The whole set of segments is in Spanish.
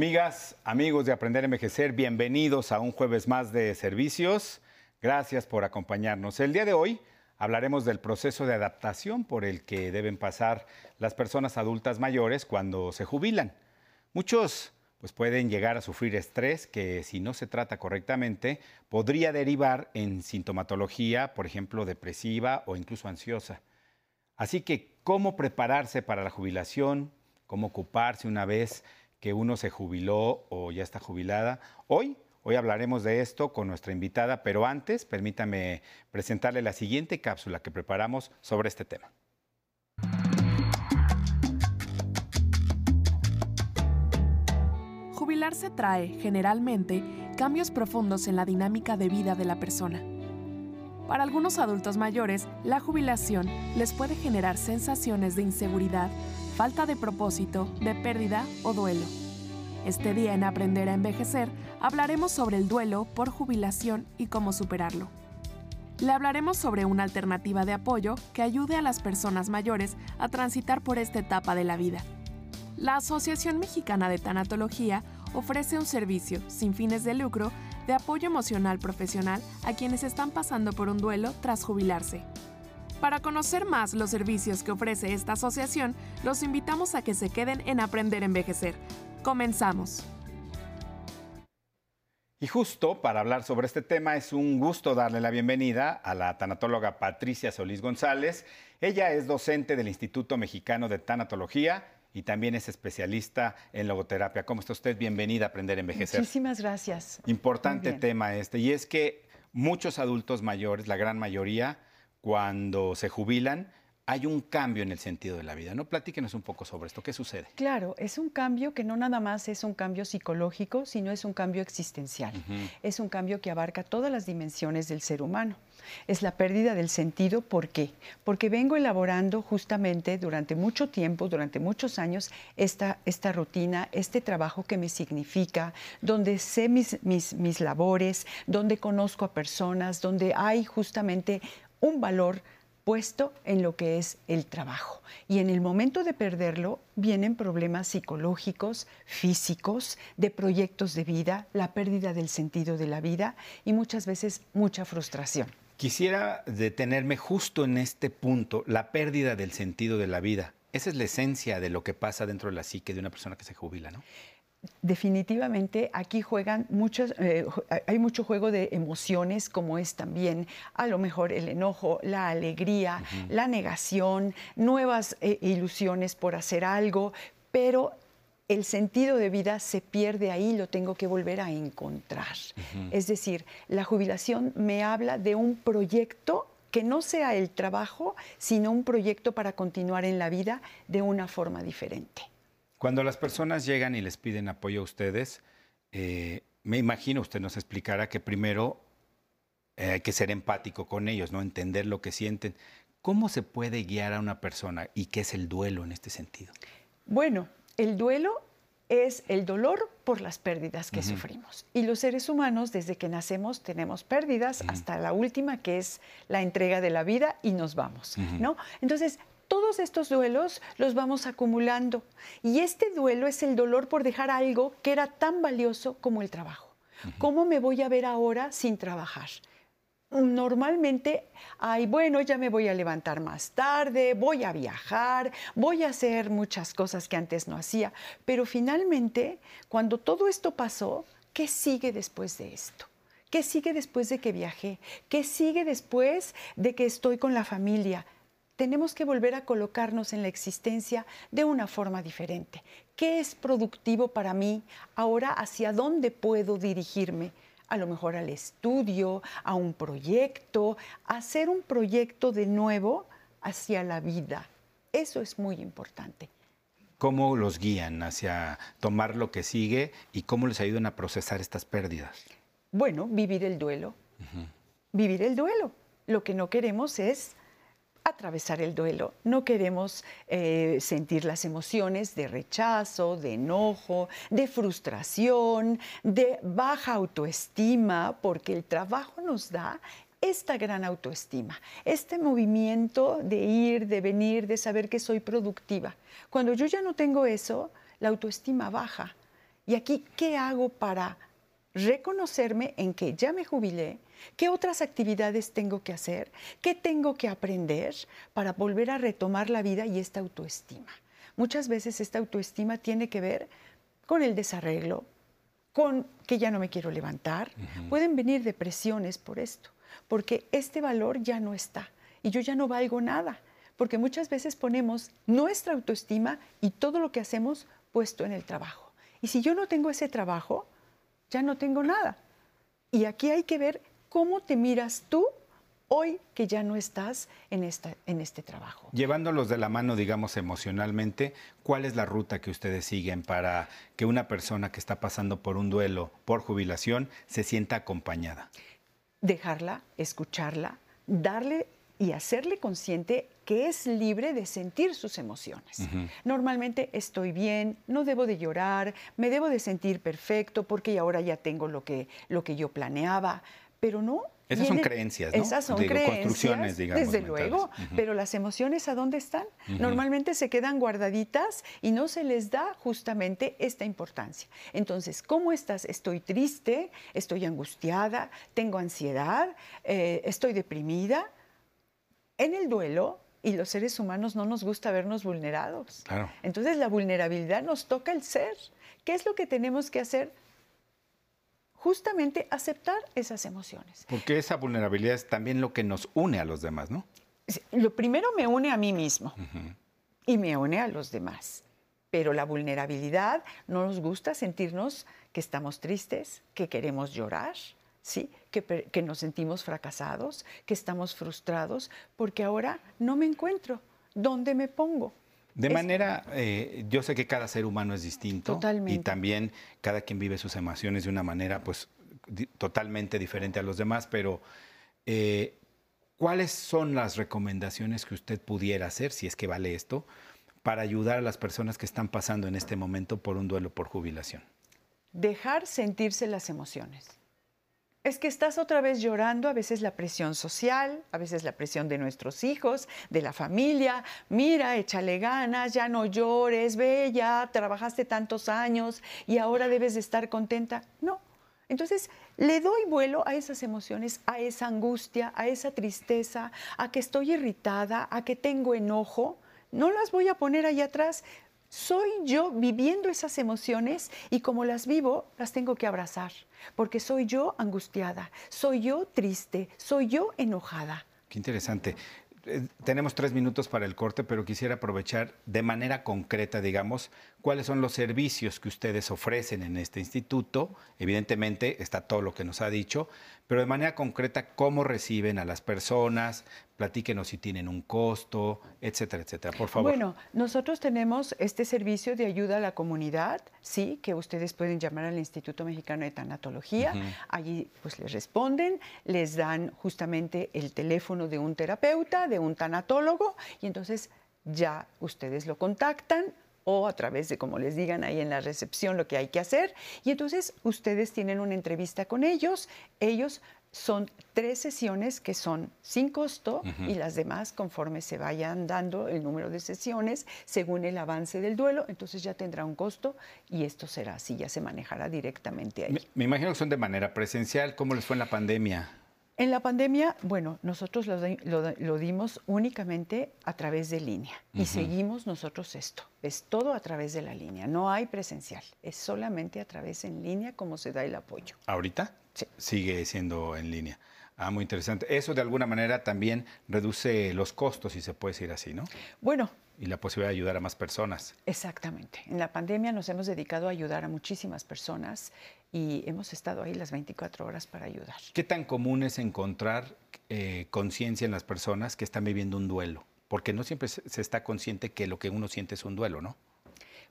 Amigas, amigos de Aprender a Envejecer, bienvenidos a un jueves más de servicios. Gracias por acompañarnos. El día de hoy hablaremos del proceso de adaptación por el que deben pasar las personas adultas mayores cuando se jubilan. Muchos pues pueden llegar a sufrir estrés que si no se trata correctamente podría derivar en sintomatología, por ejemplo, depresiva o incluso ansiosa. Así que, ¿cómo prepararse para la jubilación? ¿Cómo ocuparse una vez que uno se jubiló o ya está jubilada. Hoy, hoy hablaremos de esto con nuestra invitada, pero antes permítame presentarle la siguiente cápsula que preparamos sobre este tema. Jubilarse trae, generalmente, cambios profundos en la dinámica de vida de la persona. Para algunos adultos mayores, la jubilación les puede generar sensaciones de inseguridad, falta de propósito, de pérdida o duelo. Este día en Aprender a Envejecer hablaremos sobre el duelo por jubilación y cómo superarlo. Le hablaremos sobre una alternativa de apoyo que ayude a las personas mayores a transitar por esta etapa de la vida. La Asociación Mexicana de Tanatología ofrece un servicio sin fines de lucro de apoyo emocional profesional a quienes están pasando por un duelo tras jubilarse. Para conocer más los servicios que ofrece esta asociación, los invitamos a que se queden en Aprender a Envejecer. Comenzamos. Y justo para hablar sobre este tema es un gusto darle la bienvenida a la tanatóloga Patricia Solís González. Ella es docente del Instituto Mexicano de Tanatología y también es especialista en logoterapia. ¿Cómo está usted? Bienvenida a Aprender a Envejecer. Muchísimas gracias. Importante tema este. Y es que muchos adultos mayores, la gran mayoría, cuando se jubilan, hay un cambio en el sentido de la vida. ¿No? Platíquenos un poco sobre esto. ¿Qué sucede? Claro, es un cambio que no nada más es un cambio psicológico, sino es un cambio existencial. Es un cambio que abarca todas las dimensiones del ser humano. Es la pérdida del sentido. ¿Por qué? Porque vengo elaborando justamente durante mucho tiempo, durante muchos años, esta, esta rutina, este trabajo que me significa, donde sé mis, mis, mis labores, donde conozco a personas, donde hay justamente un valor puesto en lo que es el trabajo. Y en el momento de perderlo vienen problemas psicológicos, físicos, de proyectos de vida, la pérdida del sentido de la vida y muchas veces mucha frustración. Quisiera detenerme justo en este punto, la pérdida del sentido de la vida. Esa es la esencia de lo que pasa dentro de la psique de una persona que se jubila, ¿no? Definitivamente aquí juegan muchos, eh, hay mucho juego de emociones como es también a lo mejor el enojo, la alegría, la negación, nuevas eh, ilusiones por hacer algo, pero el sentido de vida se pierde ahí, lo tengo que volver a encontrar. Es decir, la jubilación me habla de un proyecto que no sea el trabajo, sino un proyecto para continuar en la vida de una forma diferente. Cuando las personas llegan y les piden apoyo a ustedes, eh, me imagino, usted nos explicará que primero eh, hay que ser empático con ellos, ¿no? Entender lo que sienten. ¿Cómo se puede guiar a una persona y qué es el duelo en este sentido? Bueno, el duelo es el dolor por las pérdidas que sufrimos. Y los seres humanos, desde que nacemos, tenemos pérdidas hasta la última, que es la entrega de la vida y nos vamos, ¿no? Entonces, todos estos duelos los vamos acumulando. Y este duelo es el dolor por dejar algo que era tan valioso como el trabajo. ¿Cómo me voy a ver ahora sin trabajar? Normalmente, ay, bueno, ya me voy a levantar más tarde, voy a viajar, voy a hacer muchas cosas que antes no hacía, pero finalmente, cuando todo esto pasó, ¿qué sigue después de esto? ¿Qué sigue después de que viajé? ¿Qué sigue después de que estoy con la familia? Tenemos que volver a colocarnos en la existencia de una forma diferente. ¿Qué es productivo para mí? Ahora, ¿hacia dónde puedo dirigirme? A lo mejor al estudio, a un proyecto, hacer un proyecto de nuevo hacia la vida. Eso es muy importante. ¿Cómo los guían hacia tomar lo que sigue y cómo les ayudan a procesar estas pérdidas? Bueno, vivir el duelo. Vivir el duelo. Lo que no queremos es atravesar el duelo. No queremos eh, sentir las emociones de rechazo, de enojo, de frustración, de baja autoestima, porque el trabajo nos da esta gran autoestima, este movimiento de ir, de venir, de saber que soy productiva. Cuando yo ya no tengo eso, la autoestima baja Y aquí, ¿qué hago para reconocerme en que ya me jubilé? ¿Qué otras actividades tengo que hacer? ¿Qué tengo que aprender para volver a retomar la vida y esta autoestima? Muchas veces esta autoestima tiene que ver con el desarreglo, con que ya no me quiero levantar. Pueden venir depresiones por esto, porque este valor ya no está y yo ya no valgo nada, porque muchas veces ponemos nuestra autoestima y todo lo que hacemos puesto en el trabajo. Y si yo no tengo ese trabajo, ya no tengo nada. Y aquí hay que ver cómo te miras tú hoy que ya no estás en, esta, en este trabajo. Llevándolos de la mano, digamos, emocionalmente, ¿cuál es la ruta que ustedes siguen para que una persona que está pasando por un duelo, por jubilación, se sienta acompañada? Dejarla, escucharla, darle y hacerle consciente que es libre de sentir sus emociones. Normalmente estoy bien, no debo de llorar, me debo de sentir perfecto porque ahora ya tengo lo que, lo que yo planeaba, pero no. Esas son creencias, ¿no? Esas son creencias, construcciones, digamos. Desde luego, pero las emociones, ¿a dónde están? Normalmente se quedan guardaditas y no se les da justamente esta importancia. Entonces, ¿cómo estás? Estoy triste, estoy angustiada, tengo ansiedad, eh, estoy deprimida. En el duelo, y los seres humanos no nos gusta vernos vulnerados. Entonces la vulnerabilidad nos toca el ser. ¿Qué es lo que tenemos que hacer? Justamente aceptar esas emociones. Porque esa vulnerabilidad es también lo que nos une a los demás, ¿no? Lo primero me une a mí mismo y me une a los demás. Pero la vulnerabilidad no nos gusta sentirnos que estamos tristes, que queremos llorar, ¿sí? Que, nos sentimos fracasados, que estamos frustrados, porque ahora no me encuentro. ¿Dónde me pongo? De manera, eh, yo sé que cada ser humano es distinto y también cada quien vive sus emociones de una manera pues totalmente diferente a los demás, pero eh, ¿cuáles son las recomendaciones que usted pudiera hacer, si es que vale esto, para ayudar a las personas que están pasando en este momento por un duelo por jubilación? Dejar sentirse las emociones es que estás otra vez llorando, a veces la presión social, a veces la presión de nuestros hijos, de la familia. Mira, échale ganas, ya no llores, ve, ya trabajaste tantos años y ahora debes de estar contenta. No. Entonces, le doy vuelo a esas emociones, a esa angustia, a esa tristeza, a que estoy irritada, a que tengo enojo. No las voy a poner ahí atrás soy yo viviendo esas emociones y como las vivo, las tengo que abrazar, porque soy yo angustiada, soy yo triste, soy yo enojada. Qué interesante. Eh, tenemos tres minutos para el corte, pero quisiera aprovechar de manera concreta, digamos, cuáles son los servicios que ustedes ofrecen en este instituto. Evidentemente está todo lo que nos ha dicho, pero de manera concreta, cómo reciben a las personas, platíquenos si tienen un costo, etcétera, etcétera, por favor. Bueno, nosotros tenemos este servicio de ayuda a la comunidad, sí, que ustedes pueden llamar al Instituto Mexicano de Tanatología, allí pues les responden, les dan justamente el teléfono de un terapeuta, de un tanatólogo, y entonces ya ustedes lo contactan, o a través de como les digan ahí en la recepción lo que hay que hacer. Y entonces ustedes tienen una entrevista con ellos, ellos son tres sesiones que son sin costo y las demás conforme se vayan dando el número de sesiones según el avance del duelo, entonces ya tendrá un costo y esto será así, ya se manejará directamente ahí. me imagino que son de manera presencial, ¿cómo les fue en la pandemia? En la pandemia, bueno, nosotros lo, dimos únicamente a través de línea y seguimos nosotros esto. Es todo a través de la línea, no hay presencial, es solamente a través en línea como se da el apoyo. ¿Ahorita? Sí. Sigue siendo en línea. Ah, muy interesante. Eso de alguna manera también reduce los costos, si se puede decir así, ¿no? Bueno, y la posibilidad de ayudar a más personas. Exactamente. En la pandemia nos hemos dedicado a ayudar a muchísimas personas y hemos estado ahí las 24 horas para ayudar. ¿Qué tan común es encontrar eh, conciencia en las personas que están viviendo un duelo? Porque no siempre se está consciente que lo que uno siente es un duelo, ¿no?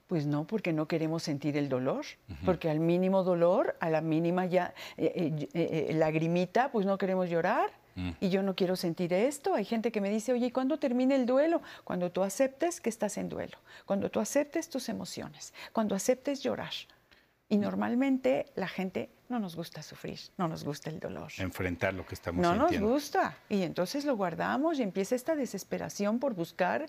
Pues no, porque no queremos sentir el dolor, porque al mínimo dolor, a la mínima ya eh, eh, lagrimita, pues no queremos llorar. Mm. Y yo no quiero sentir esto. Hay gente que me dice, oye, ¿y cuándo termina el duelo? Cuando tú aceptes que estás en duelo, cuando tú aceptes tus emociones, cuando aceptes llorar. Y normalmente la gente no nos gusta sufrir, no nos gusta el dolor. Enfrentar lo que estamos no sintiendo. No nos gusta. Y entonces lo guardamos y empieza esta desesperación por buscar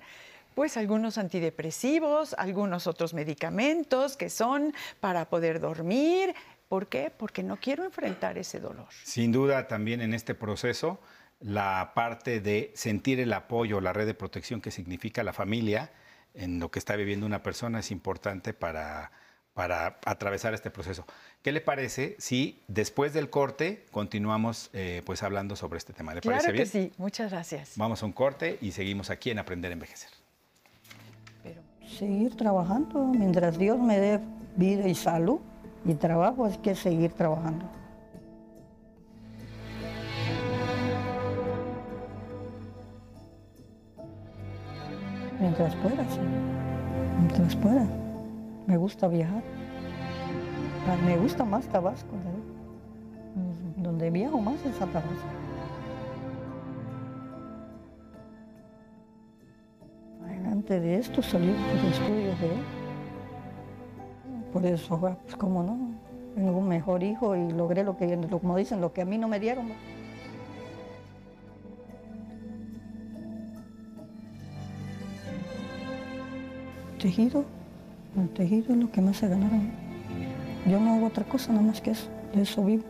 Pues algunos antidepresivos, algunos otros medicamentos que son para poder dormir. ¿Por qué? Porque no quiero enfrentar ese dolor. Sin duda también en este proceso la parte de sentir el apoyo, la red de protección que significa la familia en lo que está viviendo una persona es importante para, para atravesar este proceso. ¿Qué le parece si después del corte continuamos eh, pues hablando sobre este tema? ¿Le claro parece que bien? sí, muchas gracias. Vamos a un corte y seguimos aquí en Aprender a Envejecer. Pero- Seguir trabajando mientras Dios me dé vida y salud y trabajo, es que seguir trabajando. Mientras pueda, sí. Mientras pueda. Me gusta viajar. Ah, Me gusta más Tabasco. Mm, Donde viajo más es a Tabasco. Antes de esto salí de estudios de él. Por eso, ah, pues cómo no, tengo un mejor hijo y logré lo que, como dicen, lo que a mí no me dieron. Tejido, el tejido es lo que más se ganaron. Yo no hago otra cosa nada más que eso, de eso vivo.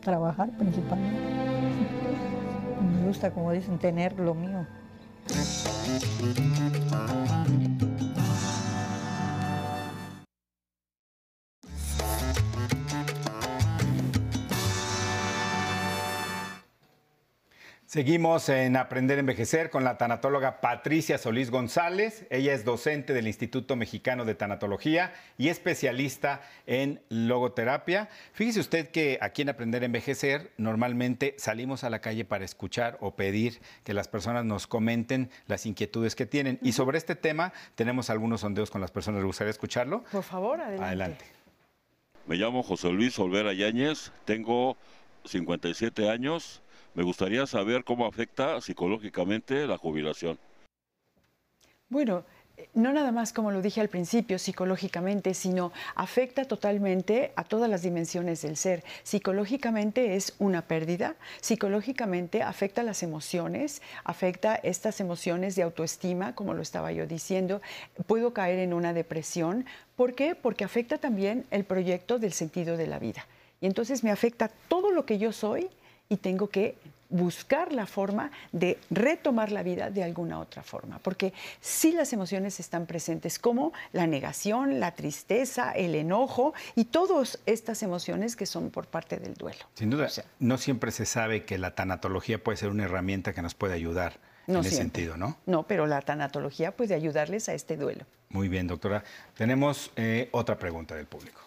Trabajar principalmente. Me gusta, como dicen, tener lo mío. Thank you. Seguimos en Aprender a Envejecer con la tanatóloga Patricia Solís González. Ella es docente del Instituto Mexicano de Tanatología y especialista en logoterapia. Fíjese usted que aquí en Aprender a Envejecer normalmente salimos a la calle para escuchar o pedir que las personas nos comenten las inquietudes que tienen. Y sobre este tema tenemos algunos sondeos con las personas. ¿Le gustaría escucharlo? Por favor, adelante. Adelante. Me llamo José Luis Olvera Yáñez, tengo 57 años. Me gustaría saber cómo afecta psicológicamente la jubilación. Bueno, eh, no nada más como lo dije al principio, psicológicamente, sino afecta totalmente a todas las dimensiones del ser. Psicológicamente es una pérdida, psicológicamente afecta las emociones, afecta estas emociones de autoestima, como lo estaba yo diciendo. Puedo caer en una depresión. ¿Por qué? Porque afecta también el proyecto del sentido de la vida. Y entonces me afecta todo lo que yo soy y tengo que buscar la forma de retomar la vida de alguna otra forma, porque si las emociones están presentes, como la negación, la tristeza, el enojo y todas estas emociones que son por parte del duelo. Sin duda, O sea, no siempre se sabe que la tanatología puede ser una herramienta que nos puede ayudar no en ese sentido, ¿no? No, pero la tanatología puede ayudarles a este duelo. Muy bien, doctora. Tenemos eh, otra pregunta del público.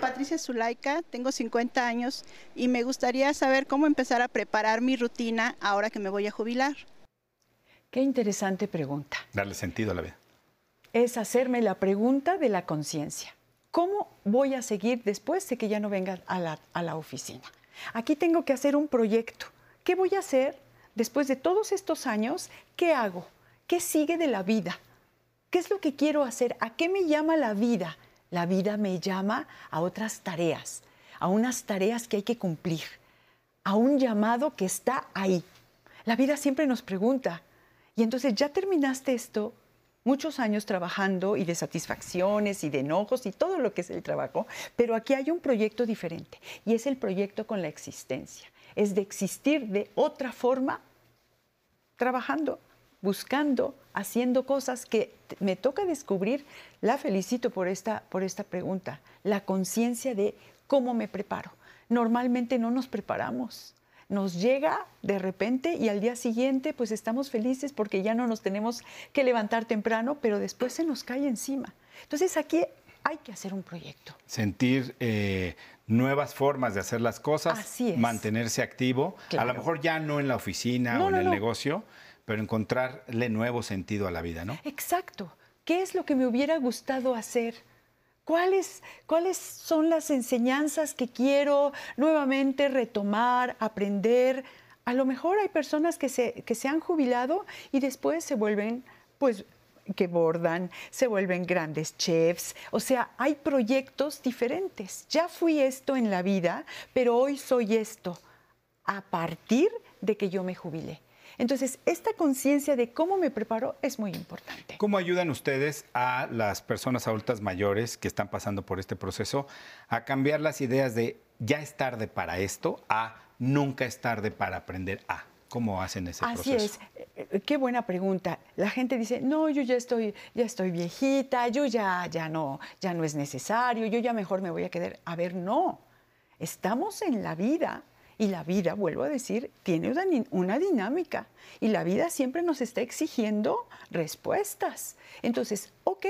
Patricia Zulaika, tengo 50 años y me gustaría saber cómo empezar a preparar mi rutina ahora que me voy a jubilar. Qué interesante pregunta. Darle sentido a la vida. es hacerme la pregunta de la conciencia. ¿Cómo voy a seguir después de que ya no venga a la, a la oficina? Aquí tengo que hacer un proyecto. ¿Qué voy a hacer después de todos estos años? ¿Qué hago? ¿Qué sigue de la vida? ¿Qué es lo que quiero hacer? ¿A qué me llama la vida? La vida me llama a otras tareas, a unas tareas que hay que cumplir, a un llamado que está ahí. La vida siempre nos pregunta, y entonces ya terminaste esto, muchos años trabajando y de satisfacciones y de enojos y todo lo que es el trabajo, pero aquí hay un proyecto diferente y es el proyecto con la existencia. Es de existir de otra forma, trabajando, buscando, haciendo cosas que me toca descubrir. La felicito por esta, por esta pregunta, la conciencia de cómo me preparo. Normalmente no nos preparamos. Nos llega de repente y al día siguiente pues estamos felices porque ya no nos tenemos que levantar temprano, pero después se nos cae encima. Entonces aquí hay que hacer un proyecto. Sentir eh, nuevas formas de hacer las cosas, Así es. mantenerse activo, a lo mejor ya no en la oficina No, o en no, el no. negocio, pero encontrarle nuevo sentido a la vida, ¿no? Exacto. ¿Qué es lo que me hubiera gustado hacer? ¿Cuáles, ¿Cuáles son las enseñanzas que quiero nuevamente retomar, aprender? A lo mejor hay personas que se, que se han jubilado y después se vuelven, pues, que bordan, se vuelven grandes chefs. O sea, hay proyectos diferentes. Ya fui esto en la vida, pero hoy soy esto. a partir de que yo me jubile. Entonces, esta conciencia de cómo me preparo es muy importante. ¿Cómo ayudan ustedes a las personas adultas mayores que están pasando por este proceso a cambiar las ideas de ya es tarde para esto a nunca es tarde para aprender a? ¿Cómo hacen ese Así proceso? es. Eh, Qué buena pregunta. La gente dice, no, yo ya estoy, ya estoy viejita, yo ya, ya no, ya no es necesario, yo ya mejor me voy a quedar. A ver, no. Estamos en la vida y la vida, vuelvo a decir, tiene una, dinámica y la vida siempre nos está exigiendo respuestas. Entonces, ok,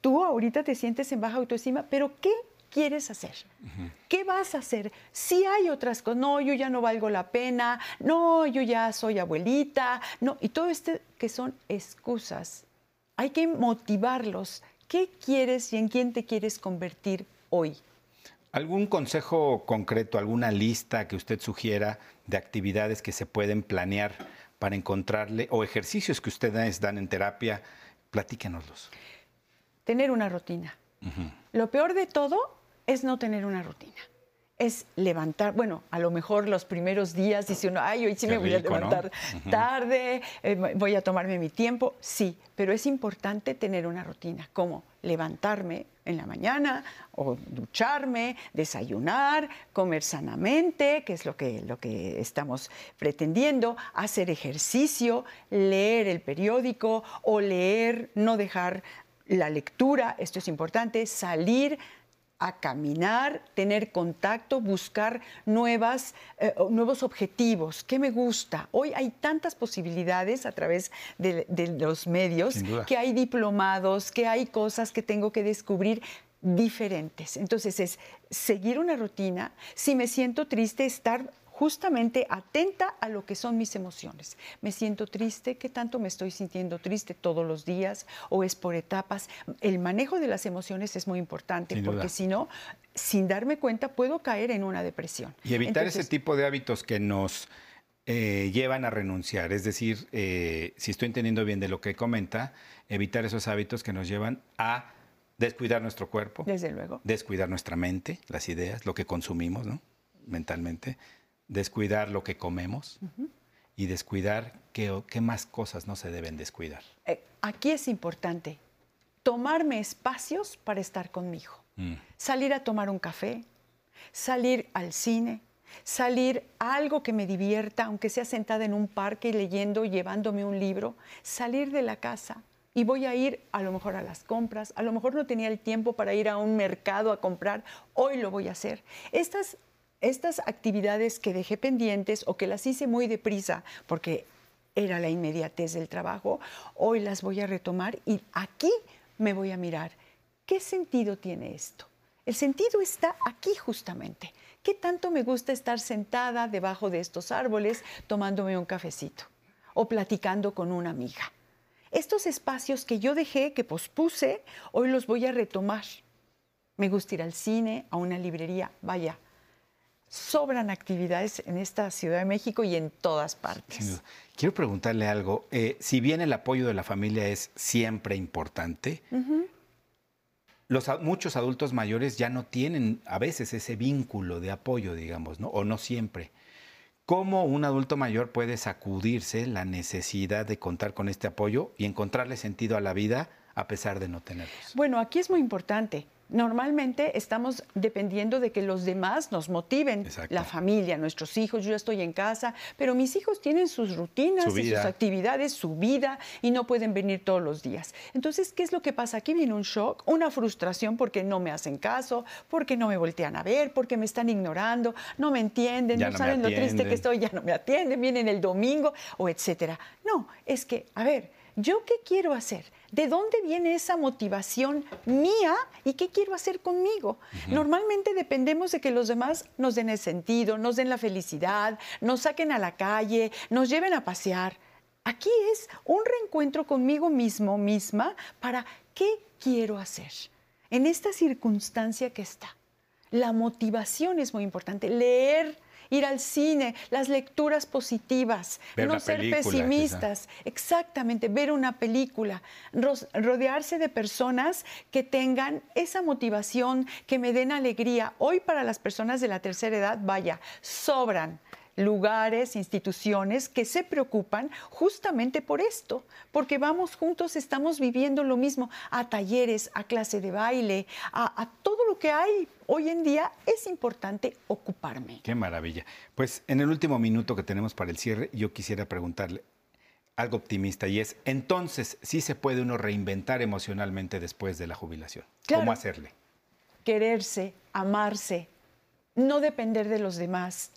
tú ahorita te sientes en baja autoestima, pero ¿qué quieres hacer? ¿Qué vas a hacer? Si hay otras cosas, no, yo ya no valgo la pena, no, yo ya soy abuelita, no, y todo esto que son excusas. Hay que motivarlos. ¿Qué quieres y en quién te quieres convertir hoy? ¿Algún consejo concreto, alguna lista que usted sugiera de actividades que se pueden planear para encontrarle o ejercicios que ustedes dan en terapia? Platíquenoslos. Tener una rutina. Lo peor de todo es no tener una rutina. Es levantar, bueno, a lo mejor los primeros días dice uno, ay, hoy sí Qué me voy a levantar tarde, eh, voy a tomarme mi tiempo. Sí, pero es importante tener una rutina, como levantarme en la mañana o ducharme, desayunar, comer sanamente, que es lo que, lo que estamos pretendiendo, hacer ejercicio, leer el periódico o leer, no dejar la lectura, esto es importante, salir a caminar, tener contacto, buscar nuevas, eh, nuevos objetivos. ¿Qué me gusta? Hoy hay tantas posibilidades a través de, de los medios que hay diplomados, que hay cosas que tengo que descubrir diferentes. Entonces es seguir una rutina. Si me siento triste, estar justamente atenta a lo que son mis emociones. Me siento triste, ¿qué tanto me estoy sintiendo triste todos los días o es por etapas? El manejo de las emociones es muy importante Sin porque si no, sin darme cuenta, puedo caer en una depresión. Y evitar ese tipo de hábitos que nos eh, llevan a renunciar. Es decir, eh, si estoy entendiendo bien de lo que comenta, evitar esos hábitos que nos llevan a descuidar nuestro cuerpo, Desde luego. descuidar nuestra mente, las ideas, lo que consumimos, ¿no? Mentalmente, descuidar lo que comemos y descuidar qué, qué más cosas no se deben descuidar. Eh, aquí es importante tomarme espacios para estar conmigo. Mm. Salir a tomar un café, salir al cine, salir a algo que me divierta, aunque sea sentada en un parque leyendo, llevándome un libro, salir de la casa. Y voy a ir a lo mejor a las compras, a lo mejor no tenía el tiempo para ir a un mercado a comprar, hoy lo voy a hacer. Estas, estas actividades que dejé pendientes o que las hice muy deprisa porque era la inmediatez del trabajo, hoy las voy a retomar y aquí me voy a mirar. ¿Qué sentido tiene esto? El sentido está aquí justamente. ¿Qué tanto me gusta estar sentada debajo de estos árboles tomándome un cafecito o platicando con una amiga? Estos espacios que yo dejé, que pospuse, hoy los voy a retomar. Me gusta ir al cine, a una librería, vaya. Sobran actividades en esta Ciudad de México y en todas partes. Quiero preguntarle algo. Eh, si bien el apoyo de la familia es siempre importante, los, muchos adultos mayores ya no tienen a veces ese vínculo de apoyo, digamos, ¿no? o no siempre. ¿Cómo un adulto mayor puede sacudirse la necesidad de contar con este apoyo y encontrarle sentido a la vida a pesar de no tenerlos? Bueno, aquí es muy importante. Normalmente estamos dependiendo de que los demás nos motiven, Exacto. la familia, nuestros hijos, yo ya estoy en casa, pero mis hijos tienen sus rutinas, Su y sus vida. actividades, su vida y no pueden venir todos los días. Entonces, ¿qué es lo que pasa? Aquí viene un shock, una frustración porque no me hacen caso, porque no me voltean a ver, porque me están ignorando, no me entienden, no, no saben lo triste que estoy, ya no me atienden, vienen el domingo o etcétera. No, es que, a ver, ¿yo qué quiero hacer? ¿De dónde viene esa motivación mía y qué quiero hacer conmigo? Normalmente dependemos de que los demás nos den el sentido, nos den la felicidad, nos saquen a la calle, nos lleven a pasear. Aquí es un reencuentro conmigo mismo, misma, para qué quiero hacer en esta circunstancia que está. La motivación es muy importante. Leer, ir al cine, las lecturas positivas, Ver no ser película, quizá. pesimistas. Exactamente, ver una película, rodearse de personas que tengan esa motivación, que me den alegría. Hoy para las personas de la tercera edad, vaya, sobran lugares, instituciones que se preocupan justamente por esto, porque vamos juntos, estamos viviendo lo mismo, a talleres, a clase de baile, a, a todo lo que hay hoy en día, es importante ocuparme. Qué maravilla. Pues en el último minuto que tenemos para el cierre, yo quisiera preguntarle algo optimista y es, entonces, sí se puede uno reinventar emocionalmente después de la jubilación. ¿Cómo Claro. hacerle? quererse, amarse, no depender de los demás.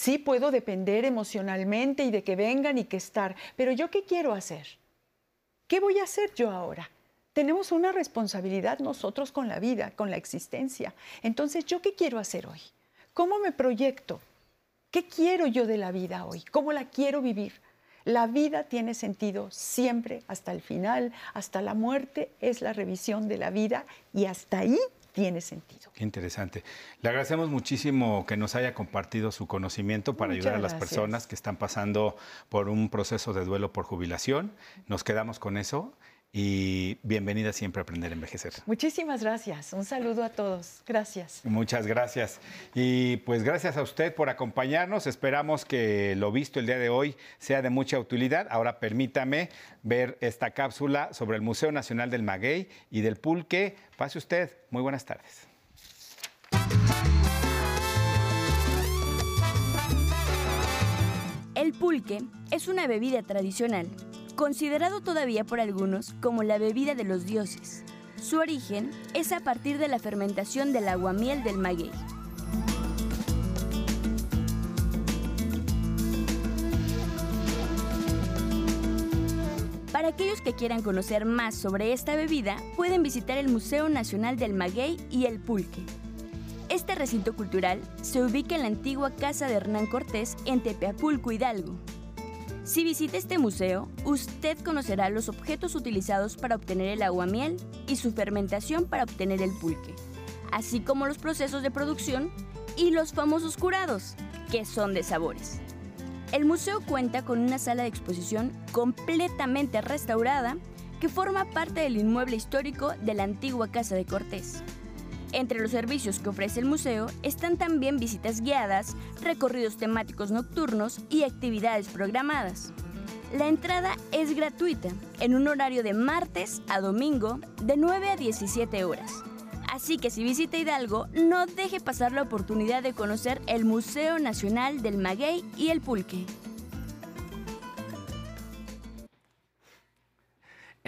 Sí puedo depender emocionalmente y de que vengan y que estar, pero yo qué quiero hacer? ¿Qué voy a hacer yo ahora? Tenemos una responsabilidad nosotros con la vida, con la existencia. Entonces, ¿yo qué quiero hacer hoy? ¿Cómo me proyecto? ¿Qué quiero yo de la vida hoy? ¿Cómo la quiero vivir? La vida tiene sentido siempre, hasta el final, hasta la muerte es la revisión de la vida y hasta ahí tiene sentido. Qué interesante. Le agradecemos muchísimo que nos haya compartido su conocimiento para Muchas ayudar a las gracias. personas que están pasando por un proceso de duelo por jubilación. Nos quedamos con eso y bienvenida siempre a Aprender a Envejecer. Muchísimas gracias. Un saludo a todos. Gracias. Muchas gracias. Y pues gracias a usted por acompañarnos. Esperamos que lo visto el día de hoy sea de mucha utilidad. Ahora permítame ver esta cápsula sobre el Museo Nacional del Maguey y del Pulque. Pase usted. Muy buenas tardes. El pulque es una bebida tradicional, considerado todavía por algunos como la bebida de los dioses. Su origen es a partir de la fermentación del aguamiel del maguey. Para aquellos que quieran conocer más sobre esta bebida, pueden visitar el Museo Nacional del Maguey y el Pulque. Este recinto cultural se ubica en la antigua casa de Hernán Cortés en Tepeapulco, Hidalgo. Si visita este museo, usted conocerá los objetos utilizados para obtener el aguamiel y su fermentación para obtener el pulque, así como los procesos de producción y los famosos curados, que son de sabores. El museo cuenta con una sala de exposición completamente restaurada que forma parte del inmueble histórico de la antigua Casa de Cortés. Entre los servicios que ofrece el museo están también visitas guiadas, recorridos temáticos nocturnos y actividades programadas. La entrada es gratuita, en un horario de martes a domingo de 9 a 17 horas. Así que si visita Hidalgo, no deje pasar la oportunidad de conocer el Museo Nacional del Maguey y el Pulque.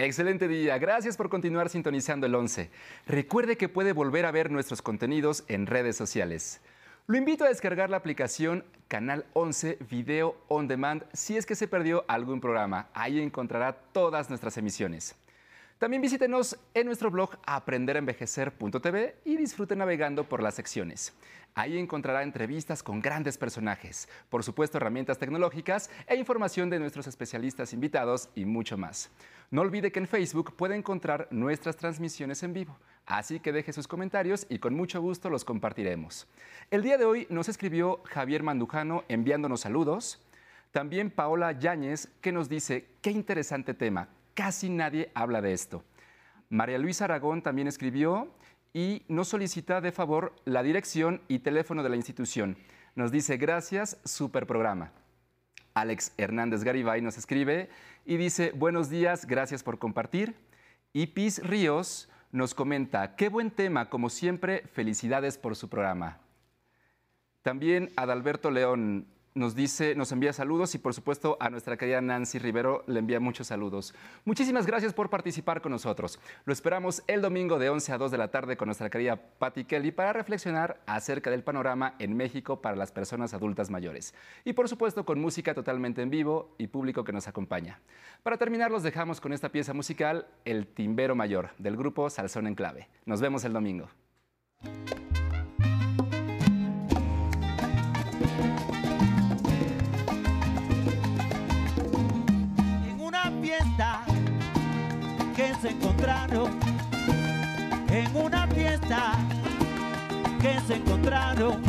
Excelente día, gracias por continuar sintonizando el 11. Recuerde que puede volver a ver nuestros contenidos en redes sociales. Lo invito a descargar la aplicación Canal 11 Video On Demand si es que se perdió algún programa. Ahí encontrará todas nuestras emisiones. También visítenos en nuestro blog aprenderenvejecer.tv y disfrute navegando por las secciones. Ahí encontrará entrevistas con grandes personajes, por supuesto herramientas tecnológicas e información de nuestros especialistas invitados y mucho más. No olvide que en Facebook puede encontrar nuestras transmisiones en vivo, así que deje sus comentarios y con mucho gusto los compartiremos. El día de hoy nos escribió Javier Mandujano enviándonos saludos. También Paola Yáñez que nos dice, qué interesante tema, casi nadie habla de esto. María Luisa Aragón también escribió y nos solicita de favor la dirección y teléfono de la institución. Nos dice, gracias, super programa. Alex Hernández Garibay nos escribe y dice, buenos días, gracias por compartir. Y Pis Ríos nos comenta, qué buen tema, como siempre, felicidades por su programa. También Adalberto León nos dice, nos envía saludos y por supuesto a nuestra querida Nancy Rivero le envía muchos saludos. Muchísimas gracias por participar con nosotros. Lo esperamos el domingo de 11 a 2 de la tarde con nuestra querida Patti Kelly para reflexionar acerca del panorama en México para las personas adultas mayores. Y por supuesto con música totalmente en vivo y público que nos acompaña. Para terminar los dejamos con esta pieza musical, El Timbero Mayor, del grupo Salsón en Clave. Nos vemos el domingo. Que se encontraron, en una fiesta que se encontraron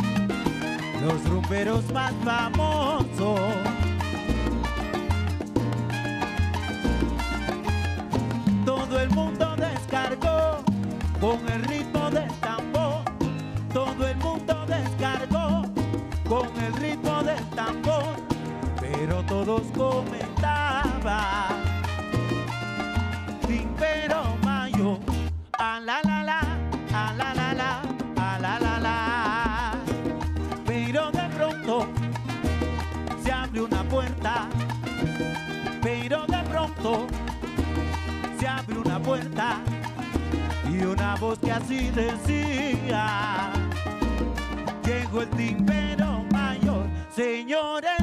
los rumberos más famosos. Todo el mundo descargó con el ritmo del tambor. Todo el mundo descargó con el ritmo del tambor. todos comentaban. A la la la, a la la la, la la la. Pero de pronto se abre una puerta, pero de pronto se abre una puerta. Y una voz que así decía, llegó el timpero mayor, señores,